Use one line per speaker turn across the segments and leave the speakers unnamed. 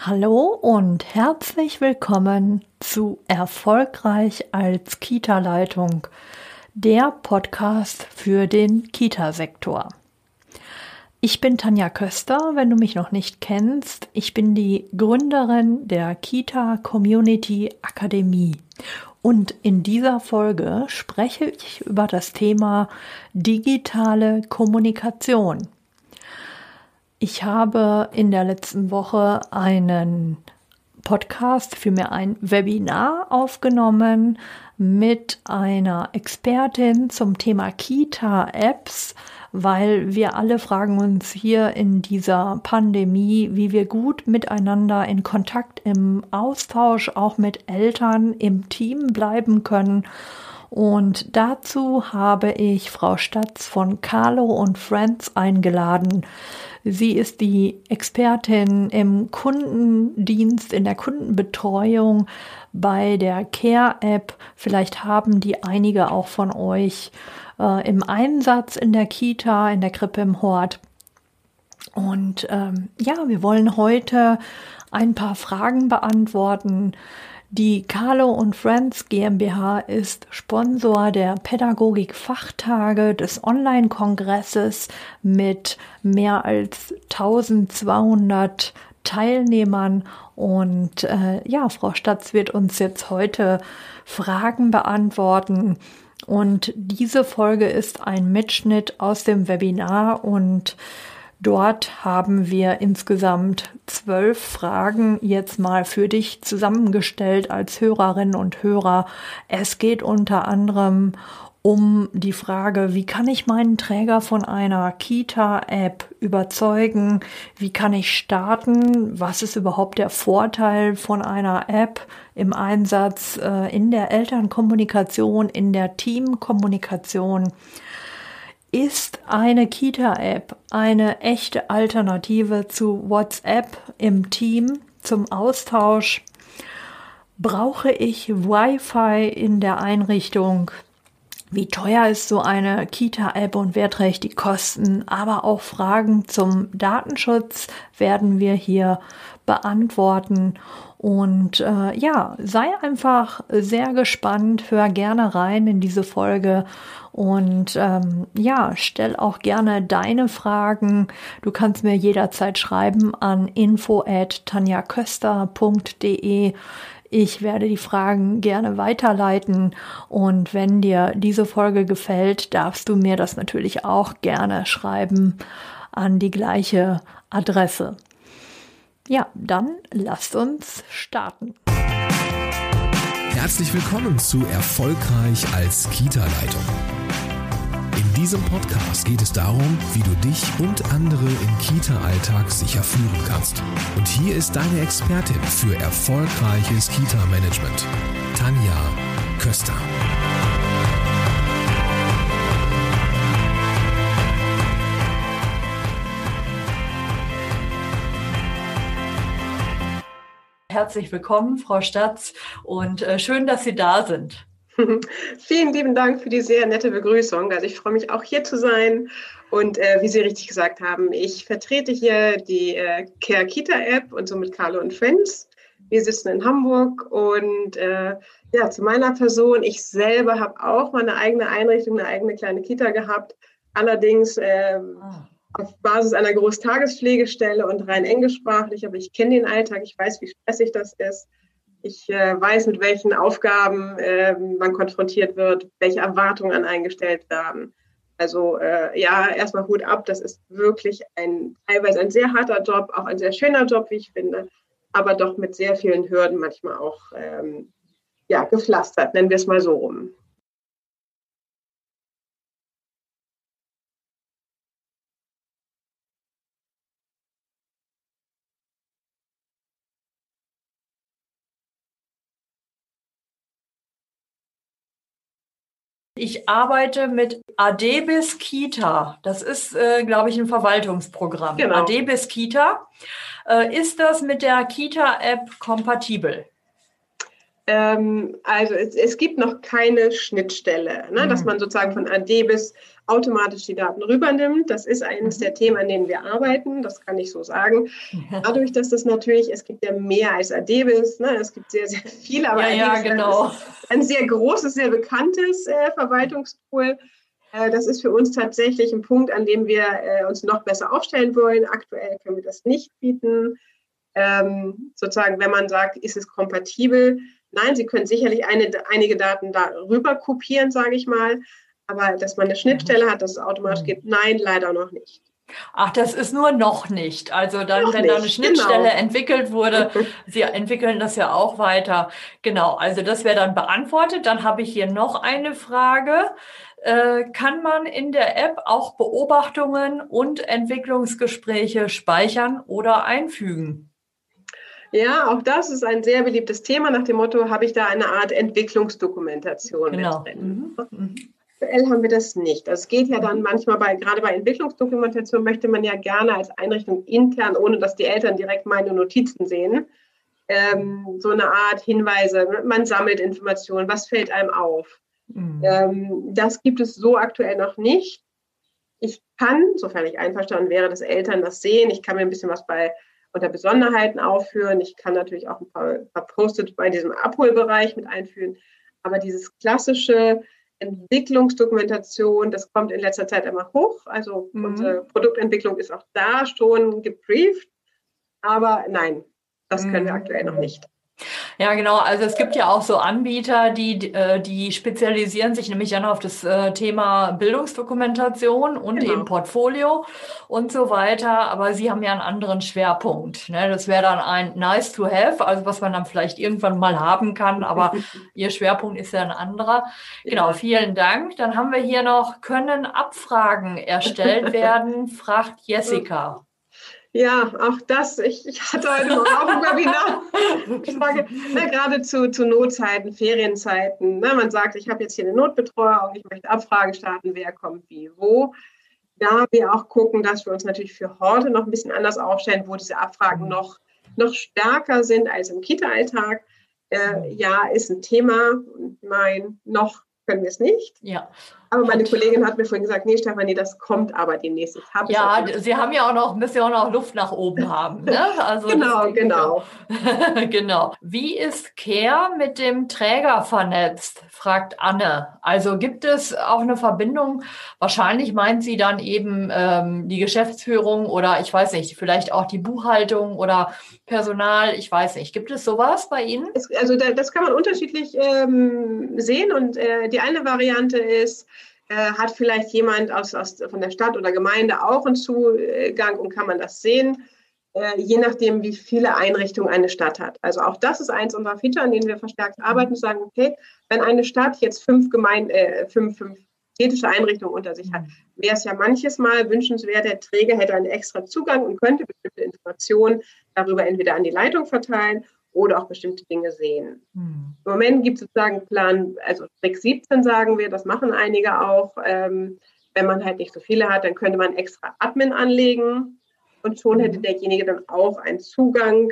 Hallo und herzlich willkommen zu Erfolgreich als Kita-Leitung, der Podcast für den Kita-Sektor. Ich bin Tanja Köster, wenn du mich noch nicht kennst. Ich bin die Gründerin der Kita Community Akademie. Und in dieser Folge spreche ich über das Thema digitale Kommunikation. Ich habe in der letzten Woche einen Podcast, vielmehr ein Webinar aufgenommen mit einer Expertin zum Thema Kita-Apps, weil wir alle fragen uns hier in dieser Pandemie, wie wir gut miteinander in Kontakt, im Austausch auch mit Eltern im Team bleiben können. Und dazu habe ich Frau Statz von Carlo und Friends eingeladen. Sie ist die Expertin im Kundendienst, in der Kundenbetreuung bei der Care-App. Vielleicht haben die einige auch von euch äh, im Einsatz in der Kita, in der Krippe im Hort. Und ähm, ja, wir wollen heute ein paar Fragen beantworten, die Carlo und Friends GmbH ist Sponsor der Pädagogik-Fachtage des Online-Kongresses mit mehr als 1200 Teilnehmern. Und äh, ja, Frau Statz wird uns jetzt heute Fragen beantworten. Und diese Folge ist ein Mitschnitt aus dem Webinar und Dort haben wir insgesamt zwölf Fragen jetzt mal für dich zusammengestellt als Hörerinnen und Hörer. Es geht unter anderem um die Frage, wie kann ich meinen Träger von einer Kita-App überzeugen? Wie kann ich starten? Was ist überhaupt der Vorteil von einer App im Einsatz äh, in der Elternkommunikation, in der Teamkommunikation? Ist eine Kita-App eine echte Alternative zu WhatsApp im Team zum Austausch? Brauche ich Wi-Fi in der Einrichtung? Wie teuer ist so eine Kita-App und wer trägt die Kosten? Aber auch Fragen zum Datenschutz werden wir hier beantworten. Und äh, ja, sei einfach sehr gespannt, hör gerne rein in diese Folge und ähm, ja, stell auch gerne deine Fragen. Du kannst mir jederzeit schreiben an info at tanjaköster.de. Ich werde die Fragen gerne weiterleiten und wenn dir diese Folge gefällt, darfst du mir das natürlich auch gerne schreiben an die gleiche Adresse. Ja, dann lasst uns starten.
Herzlich willkommen zu Erfolgreich als Kita-Leitung. In diesem Podcast geht es darum, wie du dich und andere im Kita-Alltag sicher führen kannst. Und hier ist deine Expertin für erfolgreiches Kita-Management, Tanja Köster.
Herzlich willkommen, Frau Statz, und äh, schön, dass Sie da sind.
Vielen lieben Dank für die sehr nette Begrüßung. Also ich freue mich auch hier zu sein. Und äh, wie Sie richtig gesagt haben, ich vertrete hier die äh, Care Kita App und somit Carlo und Friends. Wir sitzen in Hamburg und äh, ja, zu meiner Person, ich selber habe auch meine eigene Einrichtung, eine eigene kleine Kita gehabt. Allerdings äh, auf Basis einer Großtagespflegestelle und rein englischsprachlich, aber ich kenne den Alltag, ich weiß, wie stressig das ist. Ich äh, weiß, mit welchen Aufgaben äh, man konfrontiert wird, welche Erwartungen eingestellt werden. Also äh, ja, erstmal Hut ab. Das ist wirklich ein teilweise ein sehr harter Job, auch ein sehr schöner Job, wie ich finde, aber doch mit sehr vielen Hürden manchmal auch ähm, ja, gepflastert, nennen wir es mal so rum.
Ich arbeite mit Adebis Kita. Das ist, äh, glaube ich, ein Verwaltungsprogramm. Genau. Adebis Kita. Äh, ist das mit der Kita-App kompatibel?
Ähm, also es, es, gibt noch keine Schnittstelle, ne, mhm. dass man sozusagen von AD bis automatisch die Daten rübernimmt. Das ist eines der Themen, an denen wir arbeiten, das kann ich so sagen. Dadurch, dass das natürlich, es gibt ja mehr als ADBIS, ne? es gibt sehr, sehr viele,
aber ja, ja genau.
ein sehr großes, sehr bekanntes äh, Verwaltungstool. Äh, das ist für uns tatsächlich ein Punkt, an dem wir äh, uns noch besser aufstellen wollen. Aktuell können wir das nicht bieten. Ähm, sozusagen, wenn man sagt, ist es kompatibel? Nein, Sie können sicherlich eine, einige Daten darüber kopieren, sage ich mal. Aber dass man eine Schnittstelle hat, dass es automatisch mhm. geht, nein, leider noch nicht.
Ach, das ist nur noch nicht. Also dann, noch wenn nicht, da eine Schnittstelle genau. entwickelt wurde, Sie entwickeln das ja auch weiter. Genau, also das wäre dann beantwortet. Dann habe ich hier noch eine Frage. Äh, kann man in der App auch Beobachtungen und Entwicklungsgespräche speichern oder einfügen?
Ja, auch das ist ein sehr beliebtes Thema nach dem Motto, habe ich da eine Art Entwicklungsdokumentation genau. drin. Mhm. Mhm. Aktuell haben wir das nicht. Das geht ja dann manchmal bei, gerade bei Entwicklungsdokumentation möchte man ja gerne als Einrichtung intern, ohne dass die Eltern direkt meine Notizen sehen, ähm, so eine Art Hinweise. Man sammelt Informationen, was fällt einem auf. Mhm. Ähm, das gibt es so aktuell noch nicht. Ich kann, sofern ich einverstanden wäre, dass Eltern das sehen. Ich kann mir ein bisschen was bei unter Besonderheiten aufführen. Ich kann natürlich auch ein paar, paar Post-it bei diesem Abholbereich mit einführen. Aber dieses klassische Entwicklungsdokumentation, das kommt in letzter Zeit immer hoch. Also mhm. unsere Produktentwicklung ist auch da schon gebrieft. Aber nein, das können wir mhm. aktuell noch nicht.
Ja, genau. Also es gibt ja auch so Anbieter, die, äh, die spezialisieren sich nämlich dann auf das äh, Thema Bildungsdokumentation und genau. eben Portfolio und so weiter. Aber sie haben ja einen anderen Schwerpunkt. Ne? Das wäre dann ein nice to have, also was man dann vielleicht irgendwann mal haben kann. Aber ihr Schwerpunkt ist ja ein anderer. Genau, vielen Dank. Dann haben wir hier noch, können Abfragen erstellt werden, fragt Jessica.
Ja, auch das. Ich, ich hatte heute Morgen auch ein Webinar. Ich frage, na, gerade zu, zu Notzeiten, Ferienzeiten. Na, man sagt, ich habe jetzt hier eine Notbetreuung, ich möchte Abfragen starten, wer kommt wie, wo. Da wir auch gucken, dass wir uns natürlich für heute noch ein bisschen anders aufstellen, wo diese Abfragen noch, noch stärker sind als im Kita-Alltag. Äh, ja, ist ein Thema. Nein, noch können wir es nicht.
Ja.
Aber meine Kollegin hat mir vorhin gesagt, nee, Stefanie, das kommt aber demnächst.
Jetzt ja, Sie haben ja auch noch, müssen ja auch noch Luft nach oben haben. Ne?
Also genau, genau.
genau. Wie ist Care mit dem Träger vernetzt? fragt Anne. Also gibt es auch eine Verbindung? Wahrscheinlich meint sie dann eben ähm, die Geschäftsführung oder ich weiß nicht, vielleicht auch die Buchhaltung oder Personal. Ich weiß nicht. Gibt es sowas bei Ihnen?
Es, also da, das kann man unterschiedlich ähm, sehen und äh, die eine Variante ist, äh, hat vielleicht jemand aus, aus, von der Stadt oder Gemeinde auch einen Zugang und kann man das sehen, äh, je nachdem, wie viele Einrichtungen eine Stadt hat. Also auch das ist eins unserer Feature, an denen wir verstärkt arbeiten, zu sagen, okay, wenn eine Stadt jetzt fünf, Gemeinde, äh, fünf, fünf städtische Einrichtungen unter sich hat, wäre es ja manches Mal wünschenswert, der Träger hätte einen extra Zugang und könnte bestimmte Informationen darüber entweder an die Leitung verteilen oder auch bestimmte Dinge sehen. Hm. Im Moment gibt es sozusagen Plan, also Trick 17 sagen wir, das machen einige auch. Ähm, wenn man halt nicht so viele hat, dann könnte man extra Admin anlegen und schon hätte hm. derjenige dann auch einen Zugang.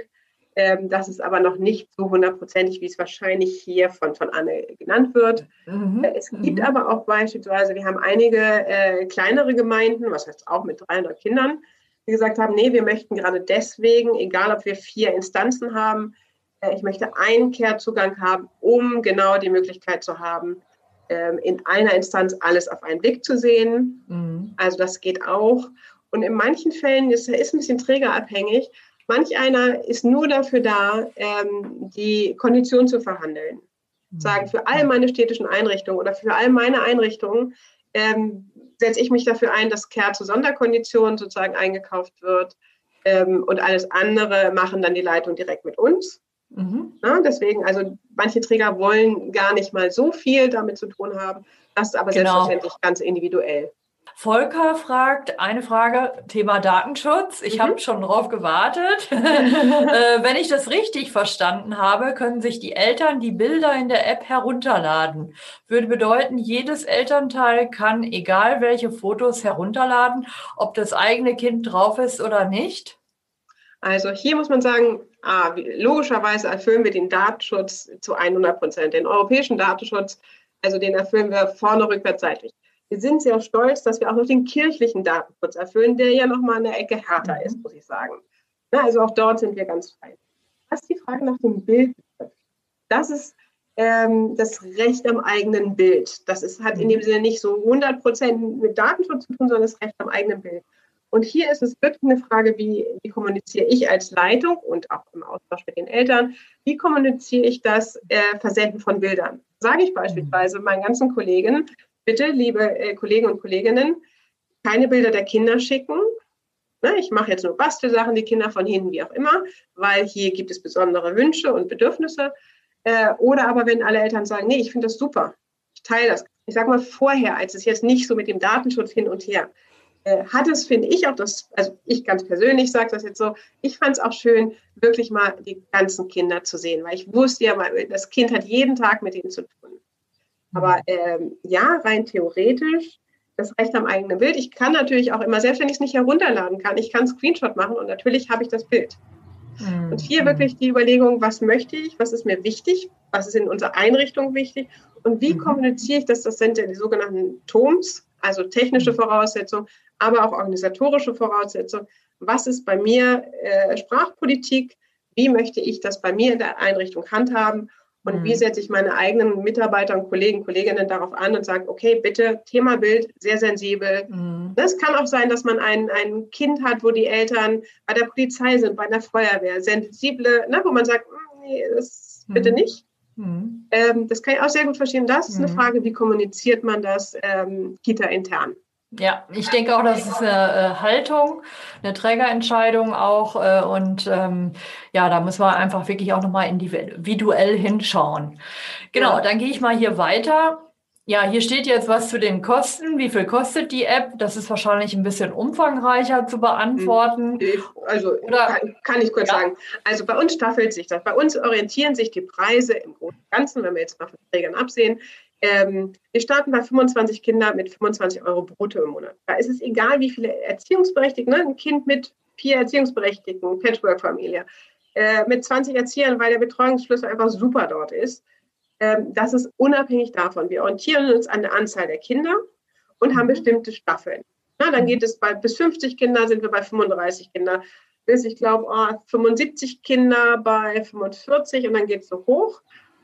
Ähm, das ist aber noch nicht so hundertprozentig, wie es wahrscheinlich hier von, von Anne genannt wird. Mhm. Äh, es gibt mhm. aber auch beispielsweise, wir haben einige äh, kleinere Gemeinden, was heißt auch mit 300 Kindern, die gesagt haben, nee, wir möchten gerade deswegen, egal ob wir vier Instanzen haben, ich möchte einen Kehrzugang haben, um genau die Möglichkeit zu haben, ähm, in einer Instanz alles auf einen Blick zu sehen. Mhm. Also das geht auch. Und in manchen Fällen ist es ein bisschen trägerabhängig. Manch einer ist nur dafür da, ähm, die Kondition zu verhandeln. Mhm. Sagen, für all meine städtischen Einrichtungen oder für all meine Einrichtungen ähm, setze ich mich dafür ein, dass Care zu Sonderkonditionen sozusagen eingekauft wird. und alles andere machen dann die Leitung direkt mit uns. Mhm. Ja, deswegen, also manche Träger wollen gar nicht mal so viel damit zu tun haben. Das ist aber genau. selbstverständlich ganz individuell.
Volker fragt eine Frage, Thema Datenschutz. Ich mhm. habe schon drauf gewartet. äh, wenn ich das richtig verstanden habe, können sich die Eltern die Bilder in der App herunterladen. Würde bedeuten, jedes Elternteil kann egal welche Fotos herunterladen, ob das eigene Kind drauf ist oder nicht.
Also hier muss man sagen, ah, logischerweise erfüllen wir den Datenschutz zu 100 Prozent. Den europäischen Datenschutz, also den erfüllen wir vorne, rückwärts, seitlich. Wir sind sehr stolz, dass wir auch noch den kirchlichen Datenschutz erfüllen, der ja nochmal eine Ecke härter ist, muss ich sagen. Na, also auch dort sind wir ganz frei. Was die Frage nach dem Bild betrifft, das ist ähm, das Recht am eigenen Bild. Das ist, hat in dem Sinne nicht so 100 Prozent mit Datenschutz zu tun, sondern das Recht am eigenen Bild. Und hier ist es wirklich eine Frage, wie, wie kommuniziere ich als Leitung und auch im Austausch mit den Eltern, wie kommuniziere ich das äh, Versenden von Bildern? Sage ich beispielsweise meinen ganzen Kollegen, bitte, liebe äh, Kollegen und Kolleginnen, keine Bilder der Kinder schicken. Ne, ich mache jetzt nur Bastelsachen, die Kinder von hinten, wie auch immer, weil hier gibt es besondere Wünsche und Bedürfnisse. Äh, oder aber wenn alle Eltern sagen, nee, ich finde das super, ich teile das. Ich sage mal vorher, als es jetzt nicht so mit dem Datenschutz hin und her äh, hat es, finde ich auch, das, also ich ganz persönlich sage das jetzt so, ich fand es auch schön, wirklich mal die ganzen Kinder zu sehen, weil ich wusste ja, das Kind hat jeden Tag mit ihnen zu tun. Aber ähm, ja, rein theoretisch, das Recht am eigenen Bild. Ich kann natürlich auch immer, selbst wenn ich es nicht herunterladen kann, ich kann einen Screenshot machen und natürlich habe ich das Bild. Mhm. Und hier wirklich die Überlegung, was möchte ich, was ist mir wichtig, was ist in unserer Einrichtung wichtig und wie mhm. kommuniziere ich das? Das sind ja die sogenannten TOMs, also technische mhm. Voraussetzungen, aber auch organisatorische Voraussetzungen. Was ist bei mir äh, Sprachpolitik? Wie möchte ich das bei mir in der Einrichtung handhaben? Und mhm. wie setze ich meine eigenen Mitarbeiter und Kollegen, Kolleginnen darauf an und sage, okay, bitte, Thema Bild, sehr sensibel. Mhm. Es kann auch sein, dass man ein, ein Kind hat, wo die Eltern bei der Polizei sind, bei der Feuerwehr, sensible, ne, wo man sagt, hm, nee, das mhm. bitte nicht. Mhm. Ähm, das kann ich auch sehr gut verstehen. Das ist eine mhm. Frage, wie kommuniziert man das ähm, Kita intern?
Ja, ich denke auch, das ist eine äh, Haltung, eine Trägerentscheidung auch. Äh, und ähm, ja, da müssen wir einfach wirklich auch nochmal individuell hinschauen. Genau, ja. dann gehe ich mal hier weiter. Ja, hier steht jetzt was zu den Kosten. Wie viel kostet die App? Das ist wahrscheinlich ein bisschen umfangreicher zu beantworten.
Hm, also Oder, kann, kann ich kurz ja. sagen. Also bei uns staffelt sich das. Bei uns orientieren sich die Preise im Großen und Ganzen, wenn wir jetzt mal von Trägern absehen, ähm, wir starten bei 25 Kindern mit 25 Euro brutto im Monat. Da ist es egal, wie viele Erziehungsberechtigte, ne? ein Kind mit vier Erziehungsberechtigten, Patchwork-Familie, äh, mit 20 Erziehern, weil der Betreuungsschlüssel einfach super dort ist. Ähm, das ist unabhängig davon. Wir orientieren uns an der Anzahl der Kinder und haben mhm. bestimmte Staffeln. Na, dann geht es bei bis 50 Kinder, sind wir bei 35 Kinder, bis ich glaube oh, 75 Kinder bei 45 und dann geht es so hoch.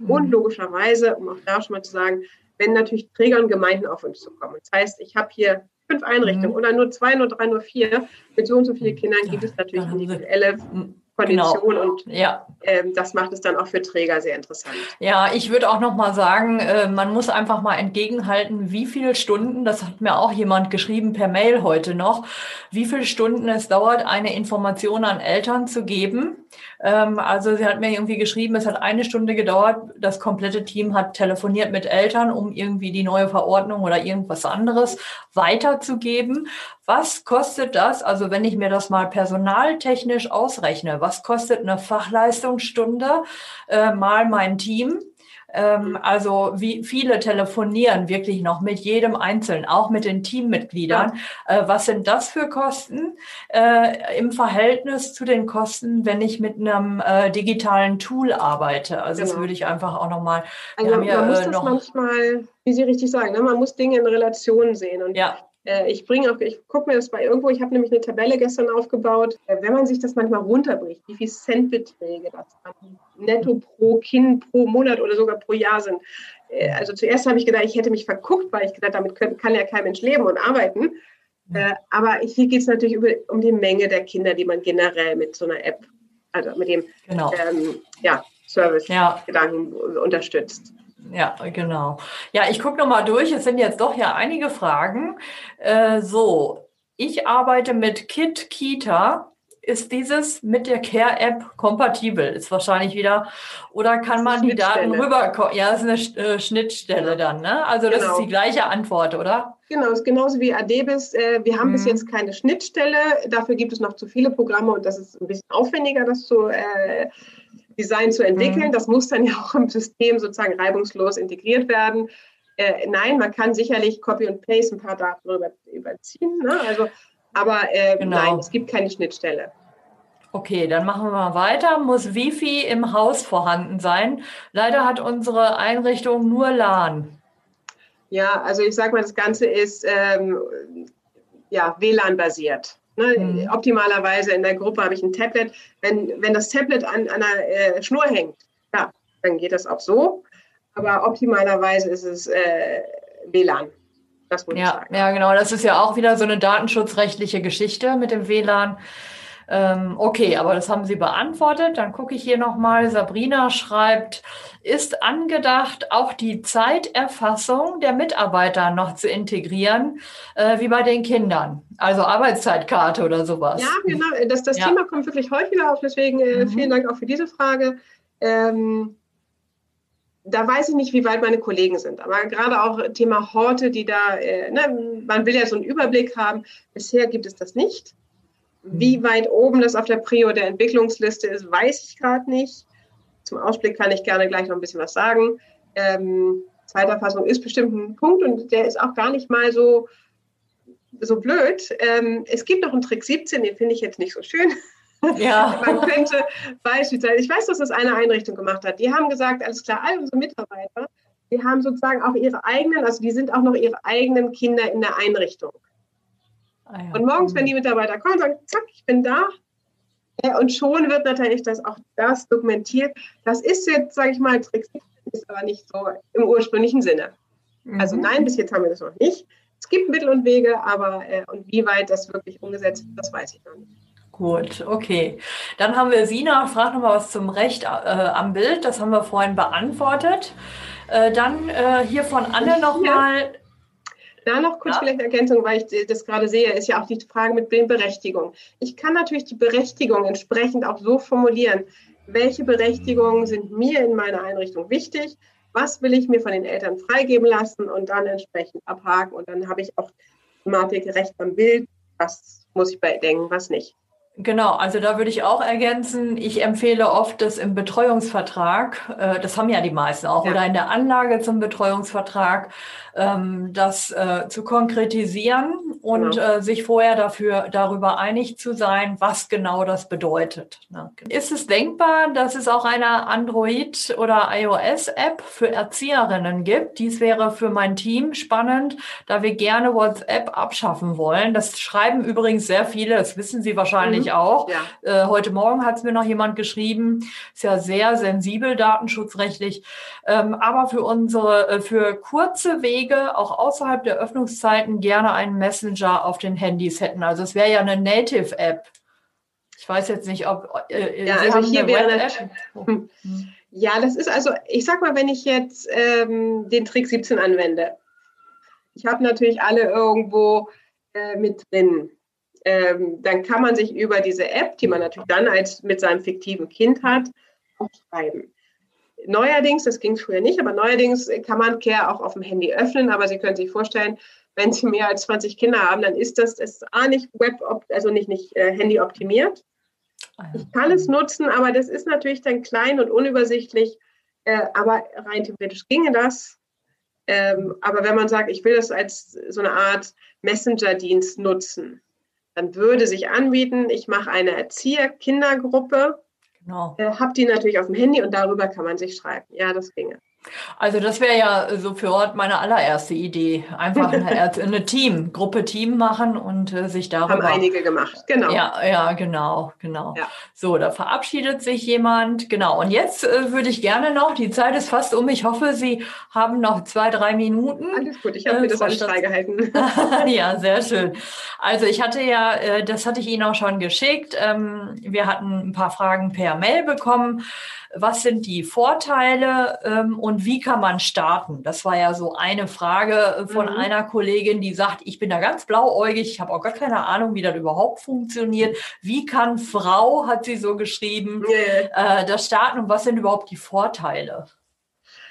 Und mhm. logischerweise, um auch da schon mal zu sagen, wenn natürlich Träger und Gemeinden auf uns zukommen. Das heißt, ich habe hier fünf Einrichtungen mhm. oder nur zwei, nur drei, nur vier. Mit so und so vielen Kindern gibt es natürlich individuelle Kondition genau. und ja. ähm, das macht es dann auch für Träger sehr interessant.
Ja, ich würde auch noch mal sagen, äh, man muss einfach mal entgegenhalten, wie viele Stunden, das hat mir auch jemand geschrieben per Mail heute noch, wie viele Stunden es dauert, eine Information an Eltern zu geben. Ähm, also sie hat mir irgendwie geschrieben, es hat eine Stunde gedauert, das komplette Team hat telefoniert mit Eltern, um irgendwie die neue Verordnung oder irgendwas anderes weiterzugeben. Was kostet das? Also wenn ich mir das mal personaltechnisch ausrechne, was kostet eine Fachleistungsstunde äh, mal mein Team? Ähm, also wie viele telefonieren wirklich noch mit jedem Einzelnen, auch mit den Teammitgliedern. Ja. Äh, was sind das für Kosten äh, im Verhältnis zu den Kosten, wenn ich mit einem äh, digitalen Tool arbeite? Also genau. das würde ich einfach auch nochmal.
Also man ja, muss äh, das manchmal, wie Sie richtig sagen, ne? man muss Dinge in Relation sehen und
ja.
Äh, ich bringe auch, ich gucke mir das bei irgendwo, ich habe nämlich eine Tabelle gestern aufgebaut. Äh, wenn man sich das manchmal runterbricht, wie viel Centbeträge das netto pro Kind pro Monat oder sogar pro Jahr sind. Äh, also zuerst habe ich gedacht, ich hätte mich verguckt, weil ich gedacht, damit kann ja kein Mensch leben und arbeiten. Aber hier geht es natürlich um die Menge der Kinder, die man generell mit so einer App, also mit dem genau. ähm, ja, Service-Gedanken ja. unterstützt.
Ja, genau. Ja, ich gucke nochmal durch. Es sind jetzt doch ja einige Fragen. Äh, so, ich arbeite mit Kit Kita. Ist dieses mit der Care-App kompatibel? Ist wahrscheinlich wieder, oder kann man die Daten rüber, ja, das ist eine äh, Schnittstelle dann, ne? Also das genau. ist die gleiche Antwort, oder?
Genau, ist genauso wie Adebis. Äh, wir haben mhm. bis jetzt keine Schnittstelle. Dafür gibt es noch zu viele Programme und das ist ein bisschen aufwendiger, das zu äh, Design zu entwickeln. Mhm. Das muss dann ja auch im System sozusagen reibungslos integriert werden. Äh, nein, man kann sicherlich Copy und Paste ein paar Daten über, überziehen. Ne? Also, aber äh, genau. nein, es gibt keine Schnittstelle.
Okay, dann machen wir mal weiter. Muss Wifi im Haus vorhanden sein? Leider hat unsere Einrichtung nur LAN.
Ja, also ich sage mal, das Ganze ist ähm, ja, WLAN-basiert. Ne? Mhm. Optimalerweise in der Gruppe habe ich ein Tablet. Wenn, wenn das Tablet an, an einer äh, Schnur hängt, ja, dann geht das auch so. Aber optimalerweise ist es äh, WLAN.
Das muss ja, ich sagen. Ja, genau. Das ist ja auch wieder so eine datenschutzrechtliche Geschichte mit dem WLAN. Ähm, okay, aber das haben Sie beantwortet. Dann gucke ich hier nochmal. Sabrina schreibt, ist angedacht, auch die Zeiterfassung der Mitarbeiter noch zu integrieren, äh, wie bei den Kindern. Also Arbeitszeitkarte oder sowas.
Ja, genau. Das, das ja. Thema kommt wirklich häufiger auf. Deswegen äh, mhm. vielen Dank auch für diese Frage. Ähm, da weiß ich nicht, wie weit meine Kollegen sind. Aber gerade auch Thema Horte, die da, äh, ne, man will ja so einen Überblick haben. Bisher gibt es das nicht. Wie mhm. weit oben das auf der Prio der Entwicklungsliste ist, weiß ich gerade nicht. Zum Ausblick kann ich gerne gleich noch ein bisschen was sagen. Ähm, Zeiterfassung ist bestimmt ein Punkt und der ist auch gar nicht mal so, so blöd. Ähm, es gibt noch einen Trick 17, den finde ich jetzt nicht so schön. Ja. Man könnte beispielsweise, ich weiß, dass das eine Einrichtung gemacht hat, die haben gesagt, alles klar, all unsere Mitarbeiter, die haben sozusagen auch ihre eigenen, also die sind auch noch ihre eigenen Kinder in der Einrichtung. Ah, ja. Und morgens, wenn die Mitarbeiter kommen, sagen, zack, ich bin da. Und schon wird natürlich das auch das dokumentiert. Das ist jetzt, sage ich mal, Trick, ist aber nicht so im ursprünglichen Sinne. Also mhm. nein, bis jetzt haben wir das noch nicht. Es gibt Mittel und Wege, aber äh, und wie weit das wirklich umgesetzt wird, das weiß ich noch nicht.
Gut, okay. Dann haben wir Sina, fragt nochmal was zum Recht äh, am Bild. Das haben wir vorhin beantwortet. Äh, dann äh, hier von Anne nochmal.
Da noch kurz ja. vielleicht eine Ergänzung, weil ich das gerade sehe, ist ja auch die Frage mit Berechtigung. Ich kann natürlich die Berechtigung entsprechend auch so formulieren, welche Berechtigungen sind mir in meiner Einrichtung wichtig, was will ich mir von den Eltern freigeben lassen und dann entsprechend abhaken und dann habe ich auch Thematik Recht am Bild, was muss ich bedenken, was nicht.
Genau, also da würde ich auch ergänzen, ich empfehle oft, das im Betreuungsvertrag, äh, das haben ja die meisten auch, ja. oder in der Anlage zum Betreuungsvertrag, ähm, das äh, zu konkretisieren und genau. äh, sich vorher dafür darüber einig zu sein, was genau das bedeutet. Ne? Ist es denkbar, dass es auch eine Android- oder iOS-App für Erzieherinnen gibt? Dies wäre für mein Team spannend, da wir gerne WhatsApp abschaffen wollen. Das schreiben übrigens sehr viele, das wissen Sie wahrscheinlich mhm. Auch. Ja. Äh, heute Morgen hat es mir noch jemand geschrieben, ist ja sehr sensibel datenschutzrechtlich. Ähm, aber für unsere, äh, für kurze Wege auch außerhalb der Öffnungszeiten gerne einen Messenger auf den Handys hätten. Also es wäre ja eine Native-App. Ich weiß jetzt nicht, ob
äh, äh ja, also hier wäre hm. Ja, das ist also, ich sag mal, wenn ich jetzt ähm, den Trick 17 anwende, ich habe natürlich alle irgendwo äh, mit drin. Ähm, dann kann man sich über diese App, die man natürlich dann als mit seinem fiktiven Kind hat, auch schreiben. Neuerdings, das ging früher nicht, aber neuerdings kann man Care auch auf dem Handy öffnen. Aber Sie können sich vorstellen, wenn Sie mehr als 20 Kinder haben, dann ist das, das A nicht Web, also nicht, nicht äh, Handy optimiert. Ah, ich kann es nutzen, aber das ist natürlich dann klein und unübersichtlich. Äh, aber rein theoretisch ginge das. Ähm, aber wenn man sagt, ich will das als so eine Art Messenger-Dienst nutzen, dann würde sich anbieten, ich mache eine Erzieher-Kindergruppe Genau. Äh, habt die natürlich auf dem Handy und darüber kann man sich schreiben. Ja, das ginge.
Also das wäre ja so für Ort meine allererste Idee. Einfach eine, eine Team, Gruppe Team machen und äh, sich darüber.
Haben einige gemacht, genau.
Ja, ja, genau, genau. Ja. So, da verabschiedet sich jemand. Genau. Und jetzt äh, würde ich gerne noch, die Zeit ist fast um. Ich hoffe, Sie haben noch zwei, drei Minuten.
Alles gut, ich habe mir äh, das alles freigehalten.
ja, sehr schön. Also ich hatte ja, äh, das hatte ich Ihnen auch schon geschickt. Ähm, wir hatten ein paar Fragen per Mail bekommen was sind die Vorteile ähm, und wie kann man starten? Das war ja so eine Frage äh, von mhm. einer Kollegin, die sagt, ich bin da ganz blauäugig, ich habe auch gar keine Ahnung, wie das überhaupt funktioniert. Wie kann Frau, hat sie so geschrieben, yeah. äh, das starten und was sind überhaupt die Vorteile?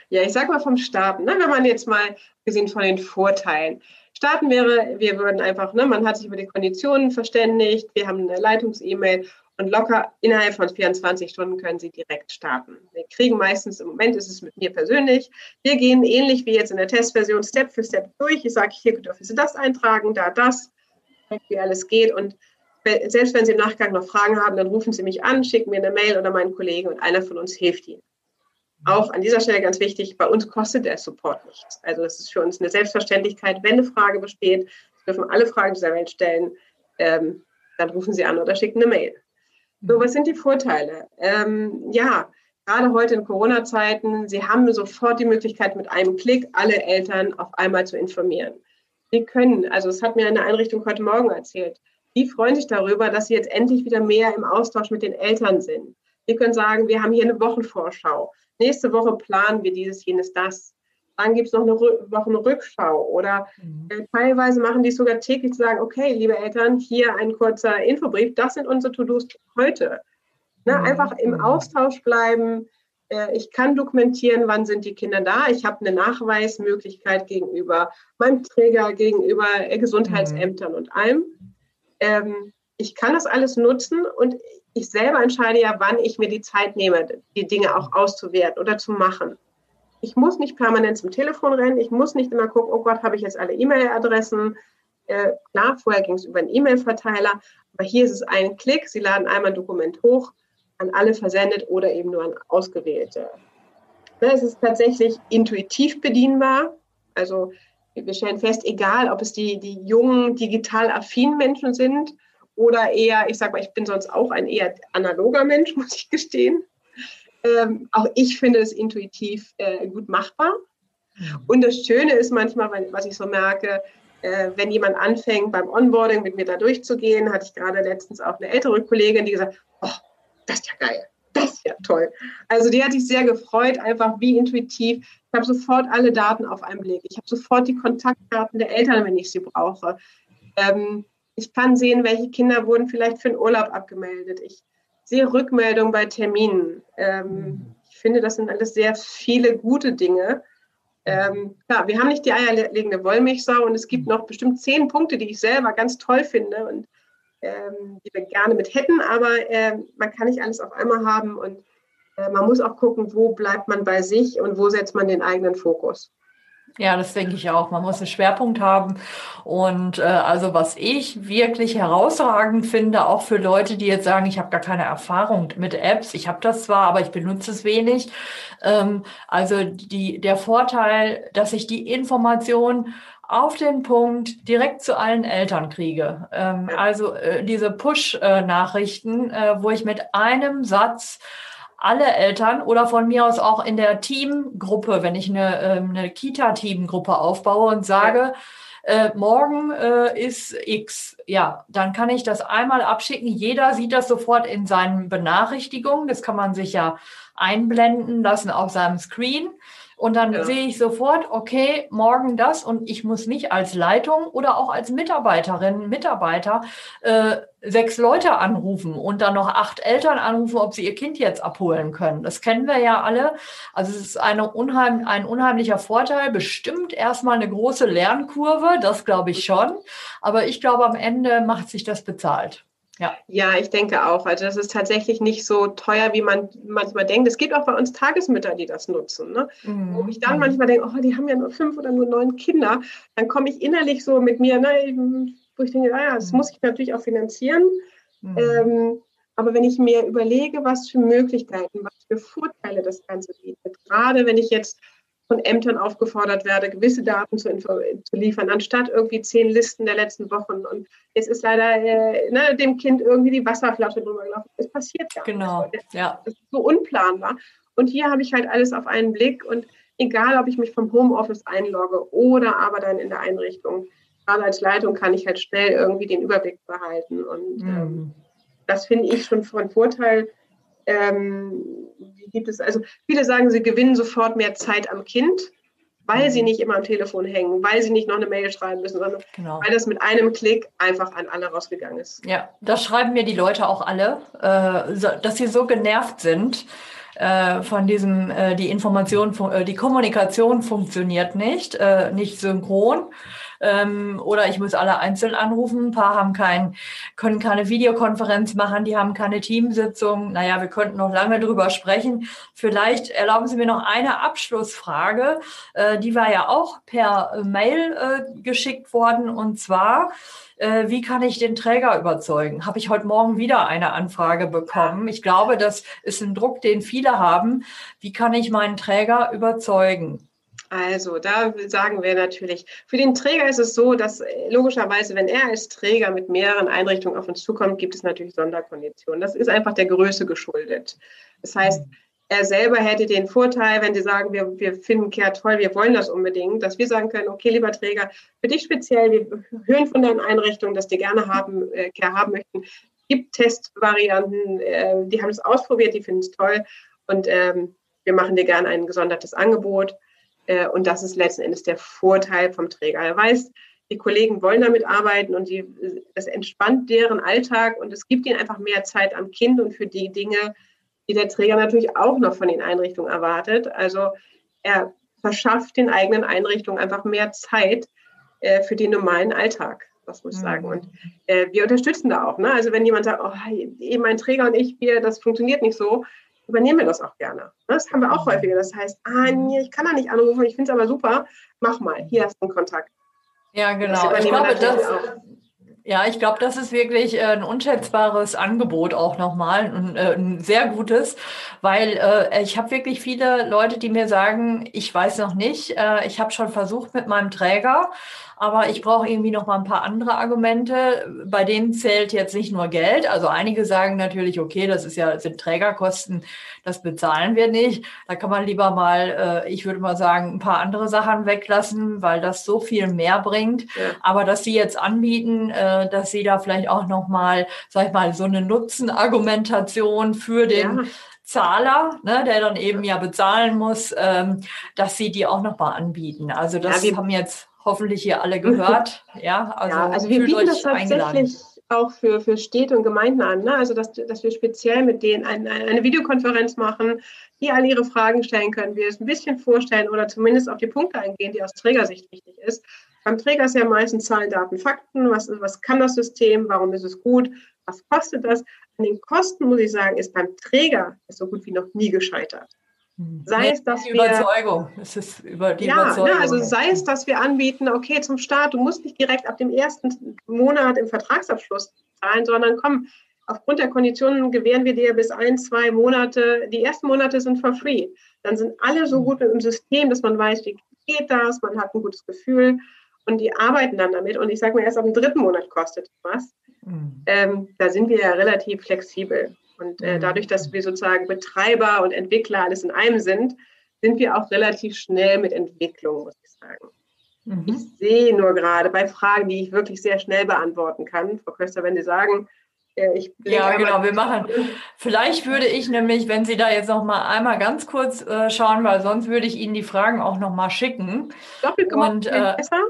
Ja, ich sage mal vom Starten, ne? wenn man jetzt mal gesehen von den Vorteilen. Starten wäre, wir würden einfach, ne, man hat sich über die Konditionen verständigt, wir haben eine Leitungs-E-Mail und locker innerhalb von 24 Stunden können Sie direkt starten. Wir kriegen meistens, im Moment ist es mit mir persönlich, wir gehen ähnlich wie jetzt in der Testversion Step für Step durch. Ich sage, hier dürfen Sie das eintragen, da das, wie alles geht. Und selbst wenn Sie im Nachgang noch Fragen haben, dann rufen Sie mich an, schicken mir eine Mail oder meinen Kollegen und einer von uns hilft Ihnen. Auch an dieser Stelle ganz wichtig, bei uns kostet der Support nichts. Also es ist für uns eine Selbstverständlichkeit, wenn eine Frage besteht, dürfen alle Fragen dieser Welt stellen, ähm, dann rufen Sie an oder schicken eine Mail. So, was sind die Vorteile? Ähm, ja, gerade heute in Corona-Zeiten, Sie haben sofort die Möglichkeit, mit einem Klick alle Eltern auf einmal zu informieren. Sie können, also es hat mir eine Einrichtung heute Morgen erzählt, die freuen sich darüber, dass sie jetzt endlich wieder mehr im Austausch mit den Eltern sind. Wir können sagen, wir haben hier eine Wochenvorschau. Nächste Woche planen wir dieses, jenes, das. Dann gibt es noch eine Wochenrückschau. Oder mhm. äh, teilweise machen die es sogar täglich zu sagen, okay, liebe Eltern, hier ein kurzer Infobrief, das sind unsere To-Dos heute. Ne, mhm. Einfach im mhm. Austausch bleiben. Äh, ich kann dokumentieren, wann sind die Kinder da. Ich habe eine Nachweismöglichkeit gegenüber meinem Träger, gegenüber äh, Gesundheitsämtern mhm. und allem ähm, ich kann das alles nutzen und ich selber entscheide ja, wann ich mir die Zeit nehme, die Dinge auch auszuwerten oder zu machen. Ich muss nicht permanent zum Telefon rennen, ich muss nicht immer gucken, oh Gott, habe ich jetzt alle E-Mail-Adressen. Äh, klar, vorher ging es über einen E-Mail-Verteiler, aber hier ist es ein Klick, Sie laden einmal ein Dokument hoch, an alle versendet oder eben nur an ausgewählte. Ja, es ist tatsächlich intuitiv bedienbar. Also wir stellen fest, egal ob es die, die jungen, digital affinen Menschen sind oder eher, ich sage mal, ich bin sonst auch ein eher analoger Mensch, muss ich gestehen. Ähm, auch ich finde es intuitiv äh, gut machbar. Und das Schöne ist manchmal, wenn, was ich so merke, äh, wenn jemand anfängt, beim Onboarding mit mir da durchzugehen, hatte ich gerade letztens auch eine ältere Kollegin, die gesagt, oh, das ist ja geil, das ist ja toll. Also die hat sich sehr gefreut, einfach wie intuitiv ich habe sofort alle Daten auf einen Blick. Ich habe sofort die Kontaktdaten der Eltern, wenn ich sie brauche. Ähm, ich kann sehen, welche Kinder wurden vielleicht für den Urlaub abgemeldet. Ich sehe Rückmeldungen bei Terminen. Ähm, ich finde, das sind alles sehr viele gute Dinge. Ähm, klar, wir haben nicht die eierlegende Wollmilchsau und es gibt noch bestimmt zehn Punkte, die ich selber ganz toll finde und ähm, die wir gerne mit hätten, aber äh, man kann nicht alles auf einmal haben und äh, man muss auch gucken, wo bleibt man bei sich und wo setzt man den eigenen Fokus.
Ja, das denke ich auch. Man muss einen Schwerpunkt haben. Und äh, also was ich wirklich herausragend finde, auch für Leute, die jetzt sagen, ich habe gar keine Erfahrung mit Apps, ich habe das zwar, aber ich benutze es wenig. Ähm, also die, der Vorteil, dass ich die Information auf den Punkt direkt zu allen Eltern kriege. Ähm, also äh, diese Push-Nachrichten, äh, wo ich mit einem Satz alle Eltern oder von mir aus auch in der Teamgruppe, wenn ich eine, ähm, eine Kita-Teamgruppe aufbaue und sage, äh, morgen äh, ist X, ja, dann kann ich das einmal abschicken. Jeder sieht das sofort in seinen Benachrichtigungen. Das kann man sich ja einblenden lassen auf seinem Screen. Und dann ja. sehe ich sofort, okay, morgen das und ich muss nicht als Leitung oder auch als Mitarbeiterin, Mitarbeiter äh, sechs Leute anrufen und dann noch acht Eltern anrufen, ob sie ihr Kind jetzt abholen können. Das kennen wir ja alle. Also es ist eine unheim, ein unheimlicher Vorteil, bestimmt erstmal eine große Lernkurve, das glaube ich schon. Aber ich glaube, am Ende macht sich das bezahlt.
Ja. ja, ich denke auch. Also das ist tatsächlich nicht so teuer, wie man manchmal denkt. Es gibt auch bei uns Tagesmütter, die das nutzen. Ne? Mhm. Wo ich dann manchmal denke, oh, die haben ja nur fünf oder nur neun Kinder. Dann komme ich innerlich so mit mir, ne, wo ich denke, naja, das mhm. muss ich natürlich auch finanzieren. Mhm. Ähm, aber wenn ich mir überlege, was für Möglichkeiten, was für Vorteile das Ganze bietet, gerade wenn ich jetzt von Ämtern aufgefordert werde, gewisse Daten zu, zu, liefern, anstatt irgendwie zehn Listen der letzten Wochen. Und jetzt ist leider äh, ne, dem Kind irgendwie die Wasserflasche drüber gelaufen. Es passiert
ja. Genau,
das,
ja.
Das ist so unplanbar. Und hier habe ich halt alles auf einen Blick und egal, ob ich mich vom Homeoffice einlogge oder aber dann in der Einrichtung, gerade als Leitung kann ich halt schnell irgendwie den Überblick behalten. Und ähm, mhm. das finde ich schon von Vorteil. Ähm, gibt es, also viele sagen, sie gewinnen sofort mehr Zeit am Kind, weil mhm. sie nicht immer am Telefon hängen, weil sie nicht noch eine Mail schreiben müssen, sondern genau. weil das mit einem Klick einfach an alle rausgegangen ist.
Ja, das schreiben mir die Leute auch alle, äh, dass sie so genervt sind äh, von diesem, äh, die Information, äh, die Kommunikation funktioniert nicht, äh, nicht synchron. Ähm, oder ich muss alle einzeln anrufen. Ein paar haben kein, können keine Videokonferenz machen, die haben keine Teamsitzung. Naja, wir könnten noch lange drüber sprechen. Vielleicht erlauben Sie mir noch eine Abschlussfrage. Äh, die war ja auch per Mail äh, geschickt worden. Und zwar, äh, wie kann ich den Träger überzeugen? Habe ich heute Morgen wieder eine Anfrage bekommen. Ich glaube, das ist ein Druck, den viele haben. Wie kann ich meinen Träger überzeugen?
Also, da sagen wir natürlich, für den Träger ist es so, dass äh, logischerweise, wenn er als Träger mit mehreren Einrichtungen auf uns zukommt, gibt es natürlich Sonderkonditionen. Das ist einfach der Größe geschuldet. Das heißt, er selber hätte den Vorteil, wenn Sie sagen, wir, wir finden Care toll, wir wollen das unbedingt, dass wir sagen können, okay, lieber Träger, für dich speziell, wir hören von deinen Einrichtungen, dass die gerne haben, äh, Care haben möchten. Es gibt Testvarianten, äh, die haben es ausprobiert, die finden es toll und ähm, wir machen dir gerne ein gesondertes Angebot. Äh, und das ist letzten Endes der Vorteil vom Träger. Er weiß, die Kollegen wollen damit arbeiten und die, das entspannt deren Alltag und es gibt ihnen einfach mehr Zeit am Kind und für die Dinge, die der Träger natürlich auch noch von den Einrichtungen erwartet. Also er verschafft den eigenen Einrichtungen einfach mehr Zeit äh, für den normalen Alltag. Das muss ich sagen. Und äh, wir unterstützen da auch. Ne? Also wenn jemand sagt, oh, mein Träger und ich, wir, das funktioniert nicht so, übernehmen wir das auch gerne. Ne? Das haben wir auch häufiger. Das heißt, ah, nee, ich kann da nicht anrufen, ich finde es aber super, mach mal, hier hast du einen Kontakt.
Ja, genau. Ich glaube, das, ja, ich glaube, das ist wirklich äh, ein unschätzbares Angebot auch nochmal, ein, äh, ein sehr gutes, weil äh, ich habe wirklich viele Leute, die mir sagen, ich weiß noch nicht, äh, ich habe schon versucht mit meinem Träger, aber ich brauche irgendwie noch mal ein paar andere Argumente. Bei denen zählt jetzt nicht nur Geld. Also einige sagen natürlich, okay, das ist ja sind Trägerkosten, das bezahlen wir nicht. Da kann man lieber mal, ich würde mal sagen, ein paar andere Sachen weglassen, weil das so viel mehr bringt. Ja. Aber dass sie jetzt anbieten, äh, dass sie da vielleicht auch noch mal, sag ich mal, so eine Nutzenargumentation für den ja. Zahler, ne, der dann eben ja bezahlen muss, ähm, dass sie die auch noch mal anbieten. Also das ja, haben jetzt hoffentlich hier alle gehört. Ja,
also, ja, also wir bieten das tatsächlich eingeladen. auch für, für Städte und Gemeinden an. Ne? Also dass, dass wir speziell mit denen ein, eine Videokonferenz machen, die alle ihre Fragen stellen können, wir es ein bisschen vorstellen oder zumindest auf die Punkte eingehen, die aus Trägersicht wichtig ist. Beim Träger ist ja meistens Zahlen, Daten, Fakten. Was, was kann das System? Warum ist es gut? Was kostet das? An den Kosten, muss ich sagen, ist beim Träger so gut wie noch nie gescheitert.
Sei es, dass die Überzeugung. Es ist über die
ja,
ne, Überzeugung.
Ja, also sei es, dass wir anbieten, okay, zum Start, du musst nicht direkt ab dem ersten Monat im Vertragsabschluss zahlen, sondern komm, aufgrund der Konditionen gewähren wir dir bis ein, zwei Monate. Die ersten Monate sind for free. Dann sind alle so gut im System, dass man weiß, wie geht das, man hat ein gutes Gefühl und die arbeiten dann damit. Und ich sage mal, erst ab dem dritten Monat kostet was. Mhm. Ähm, da sind wir ja relativ flexibel. Und äh, mhm. dadurch, dass wir sozusagen Betreiber und Entwickler alles in einem sind, sind wir auch relativ schnell mit Entwicklung, muss ich sagen. Mhm. Ich sehe nur gerade bei Fragen, die ich wirklich sehr schnell beantworten kann, Frau Köster, wenn Sie sagen,
äh, ja, genau, wir machen. Vielleicht würde ich nämlich, wenn Sie da jetzt noch mal einmal ganz kurz äh, schauen, weil sonst würde ich Ihnen die Fragen auch noch mal schicken.
Doppelt und äh, besser?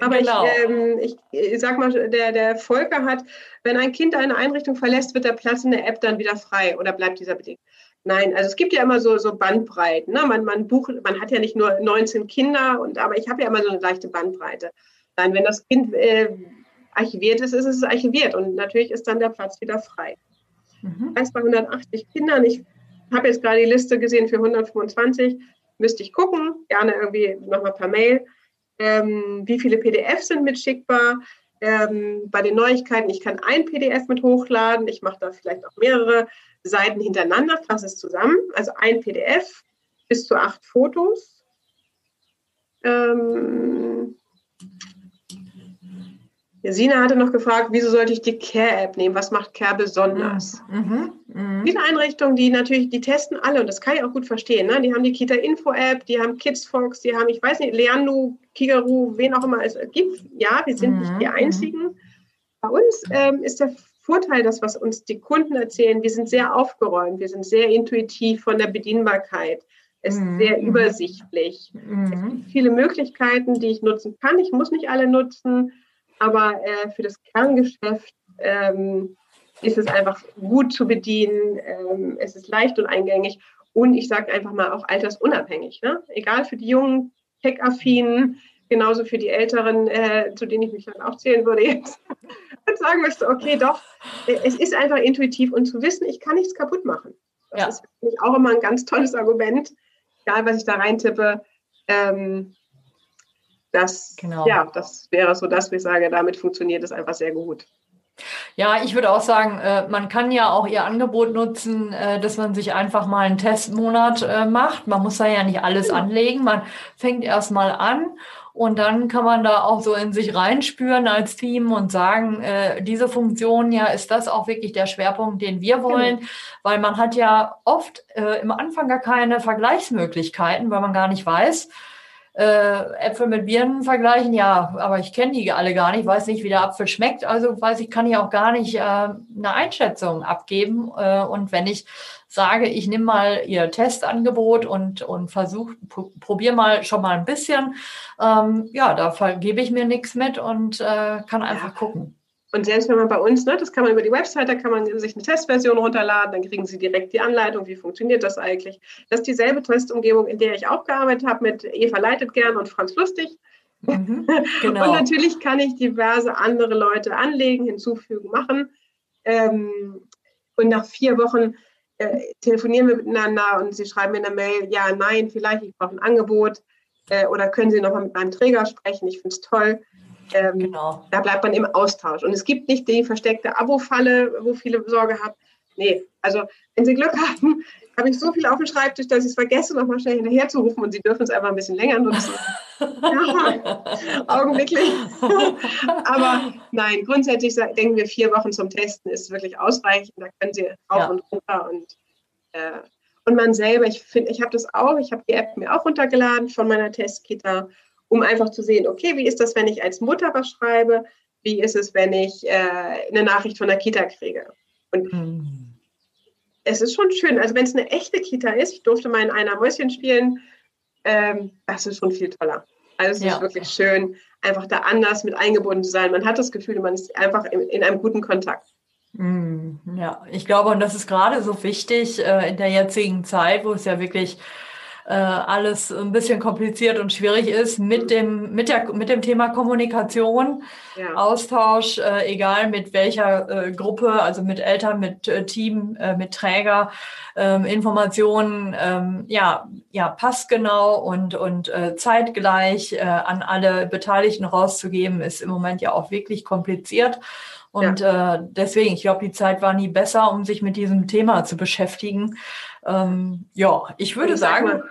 Aber genau. ich, ähm, ich, sag mal, der, der Volker hat, wenn ein Kind eine Einrichtung verlässt, wird der Platz in der App dann wieder frei oder bleibt dieser bedingt? Nein, also es gibt ja immer so, so Bandbreiten. Ne? Man, man, bucht, man hat ja nicht nur 19 Kinder, und, aber ich habe ja immer so eine leichte Bandbreite. Nein, wenn das Kind äh, archiviert ist, ist es archiviert und natürlich ist dann der Platz wieder frei. Mhm. Das bei 180 Kindern, ich habe jetzt gerade die Liste gesehen für 125, müsste ich gucken, gerne irgendwie nochmal per Mail ähm, wie viele PDFs sind mitschickbar. Ähm, bei den Neuigkeiten, ich kann ein PDF mit hochladen, ich mache da vielleicht auch mehrere Seiten hintereinander, fasse es zusammen, also ein PDF bis zu acht Fotos. Ähm, Sina hatte noch gefragt, wieso sollte ich die Care-App nehmen? Was macht Care besonders? Mhm. Mhm. Viele Einrichtungen, die natürlich, die testen alle und das kann ich auch gut verstehen. Ne? Die haben die Kita-Info-App, die haben KidsFox, die haben, ich weiß nicht, Leandu, Kigaru, wen auch immer es gibt. Ja, wir sind mhm. nicht die Einzigen. Bei uns ähm, ist der Vorteil, das, was uns die Kunden erzählen, wir sind sehr aufgeräumt, wir sind sehr intuitiv von der Bedienbarkeit. Es ist mhm. sehr übersichtlich. Es mhm. gibt viele Möglichkeiten, die ich nutzen kann. Ich muss nicht alle nutzen. Aber äh, für das Kerngeschäft ähm, ist es einfach gut zu bedienen. Ähm, es ist leicht und eingängig und ich sage einfach mal auch altersunabhängig. Ne? Egal für die jungen Tech-affinen genauso für die Älteren, äh, zu denen ich mich dann auch zählen würde jetzt, und sagen müsste, okay, doch, äh, es ist einfach intuitiv und zu wissen, ich kann nichts kaputt machen. Das ja. ist für mich auch immer ein ganz tolles Argument, egal was ich da reintippe. Ähm, das, genau. ja, das wäre so das, wo ich sage, damit funktioniert es einfach sehr gut.
Ja, ich würde auch sagen, äh, man kann ja auch ihr Angebot nutzen, äh, dass man sich einfach mal einen Testmonat äh, macht. Man muss da ja nicht alles anlegen. Man fängt erst mal an und dann kann man da auch so in sich reinspüren als Team und sagen, äh, diese Funktion, ja, ist das auch wirklich der Schwerpunkt, den wir genau. wollen? Genau. Weil man hat ja oft äh, im Anfang gar keine Vergleichsmöglichkeiten, weil man gar nicht weiß, äh, Äpfel mit Birnen vergleichen, ja, aber ich kenne die alle gar nicht, weiß nicht, wie der Apfel schmeckt, also weiß ich, kann ich auch gar nicht äh, eine Einschätzung abgeben. Äh, und wenn ich sage, ich nehme mal ihr Testangebot und, und versuche, probiere mal schon mal ein bisschen, ähm, ja, da vergebe ich mir nichts mit und äh, kann einfach ja. gucken.
Und selbst wenn man bei uns, ne, das kann man über die Website, da kann man sich eine Testversion runterladen, dann kriegen Sie direkt die Anleitung, wie funktioniert das eigentlich. Das ist dieselbe Testumgebung, in der ich auch gearbeitet habe mit Eva Leitet gern und Franz Lustig. Mhm, genau. und natürlich kann ich diverse andere Leute anlegen, hinzufügen, machen. Ähm, und nach vier Wochen äh, telefonieren wir miteinander und Sie schreiben mir eine Mail, ja, nein, vielleicht, ich brauche ein Angebot. Äh, oder können Sie nochmal mit meinem Träger sprechen, ich finde es toll. Ähm, genau. Da bleibt man im Austausch. Und es gibt nicht die versteckte Abo-Falle, wo viele Sorge haben. Nee, also wenn Sie Glück haben, habe ich so viel auf dem Schreibtisch, dass ich es vergesse, nochmal schnell hinterher zu rufen und Sie dürfen es einfach ein bisschen länger nutzen. ja, augenblicklich. Aber nein, grundsätzlich denken wir, vier Wochen zum Testen ist wirklich ausreichend. Da können Sie rauf ja. und runter und äh, und man selber, ich finde, ich habe das auch, ich habe die App mir auch runtergeladen von meiner Testkita um einfach zu sehen, okay, wie ist das, wenn ich als Mutter was schreibe? Wie ist es, wenn ich äh, eine Nachricht von der Kita kriege? Und mhm. es ist schon schön, also wenn es eine echte Kita ist, ich durfte mal in einer Mäuschen spielen, ähm, das ist schon viel toller. Also es ja. ist wirklich schön, einfach da anders mit eingebunden zu sein. Man hat das Gefühl, man ist einfach in, in einem guten Kontakt.
Hm, ja, ich glaube, und das ist gerade so wichtig äh, in der jetzigen Zeit, wo es ja wirklich äh, alles ein bisschen kompliziert und schwierig ist mit dem, mit der, mit dem Thema Kommunikation, ja. Austausch, äh, egal mit welcher äh, Gruppe, also mit Eltern, mit äh, Team, äh, mit Träger, ähm, Informationen, ähm, ja, ja, passgenau und, und äh, zeitgleich an alle Beteiligten rauszugeben, ist im Moment ja auch wirklich kompliziert. Und ja. äh, deswegen, ich glaube, die Zeit war nie besser, um sich mit diesem Thema zu beschäftigen. Ähm, ja, ich würde sagen,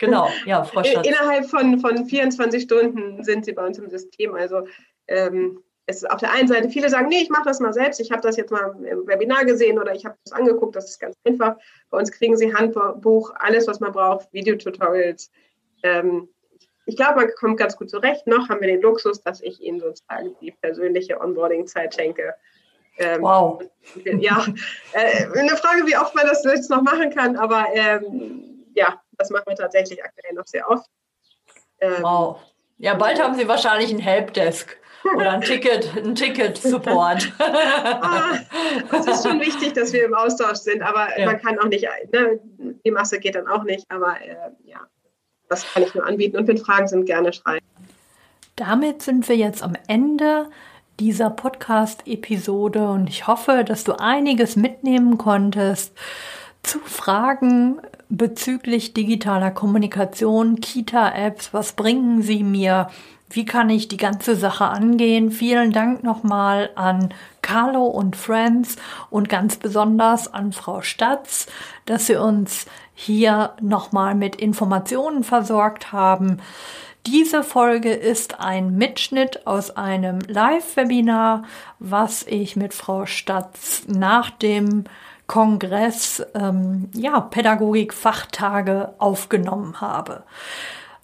Genau, ja, Frau Schatz.
Innerhalb von, von 24 Stunden sind sie bei uns im System. Also ähm, es ist auf der einen Seite, viele sagen, nee, ich mache das mal selbst, ich habe das jetzt mal im Webinar gesehen oder ich habe das angeguckt, das ist ganz einfach. Bei uns kriegen sie Handbuch, alles, was man braucht, Videotutorials. Ähm, ich glaube, man kommt ganz gut zurecht. Noch haben wir den Luxus, dass ich Ihnen sozusagen die persönliche Onboarding-Zeit schenke.
Ähm, wow.
Ja, äh, eine Frage, wie oft man das jetzt noch machen kann, aber ähm, ja, das machen wir tatsächlich aktuell noch sehr oft.
Ähm, wow. Ja, bald haben Sie wahrscheinlich ein Helpdesk oder ein Ticket, ein Ticket-Support.
ah, es ist schon wichtig, dass wir im Austausch sind, aber ja. man kann auch nicht, ne, die Masse geht dann auch nicht, aber äh, ja, das kann ich nur anbieten und wenn Fragen sind, gerne schreiben.
Damit sind wir jetzt am Ende dieser Podcast-Episode und ich hoffe, dass du einiges mitnehmen konntest zu Fragen bezüglich digitaler Kommunikation, Kita-Apps, was bringen sie mir? Wie kann ich die ganze Sache angehen? Vielen Dank nochmal an Carlo und Friends und ganz besonders an Frau Statz, dass sie uns hier nochmal mit Informationen versorgt haben. Diese Folge ist ein Mitschnitt aus einem Live-Webinar, was ich mit Frau Statz nach dem Kongress ähm, ja, Pädagogik-Fachtage aufgenommen habe.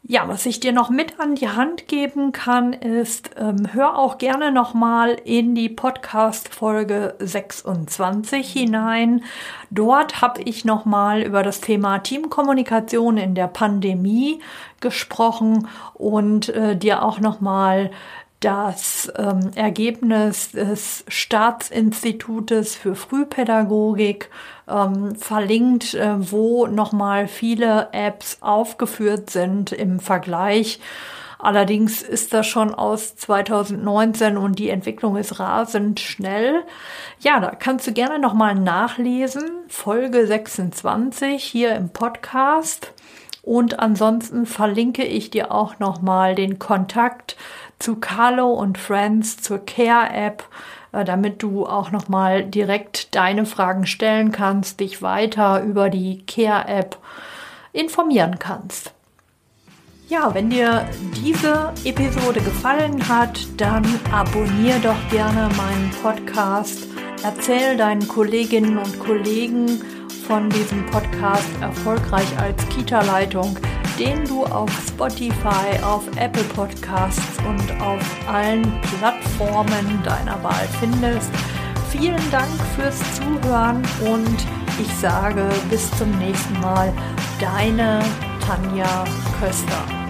Ja, was ich dir noch mit an die Hand geben kann, ist, ähm, hör auch gerne nochmal in die Podcast-Folge 26 hinein. Dort habe ich nochmal über das Thema Teamkommunikation in der Pandemie gesprochen und äh, dir auch nochmal das ähm, Ergebnis des Staatsinstitutes für Frühpädagogik ähm, verlinkt, äh, wo nochmal viele Apps aufgeführt sind im Vergleich. Allerdings ist das schon aus 2019 und die Entwicklung ist rasend schnell. Ja, da kannst du gerne nochmal nachlesen. Folge 26 hier im Podcast. Und ansonsten verlinke ich dir auch nochmal den Kontakt zu Carlo und Friends zur Care App äh, damit du auch nochmal direkt deine Fragen stellen kannst, dich weiter über die Care-App informieren kannst. Ja, wenn dir diese Episode gefallen hat, dann abonniere doch gerne meinen Podcast. Erzähl deinen Kolleginnen und Kollegen von diesem Podcast erfolgreich als Kita-Leitung den du auf Spotify, auf Apple Podcasts und auf allen Plattformen deiner Wahl findest. Vielen Dank fürs Zuhören und ich sage bis zum nächsten Mal, deine Tanja Köster.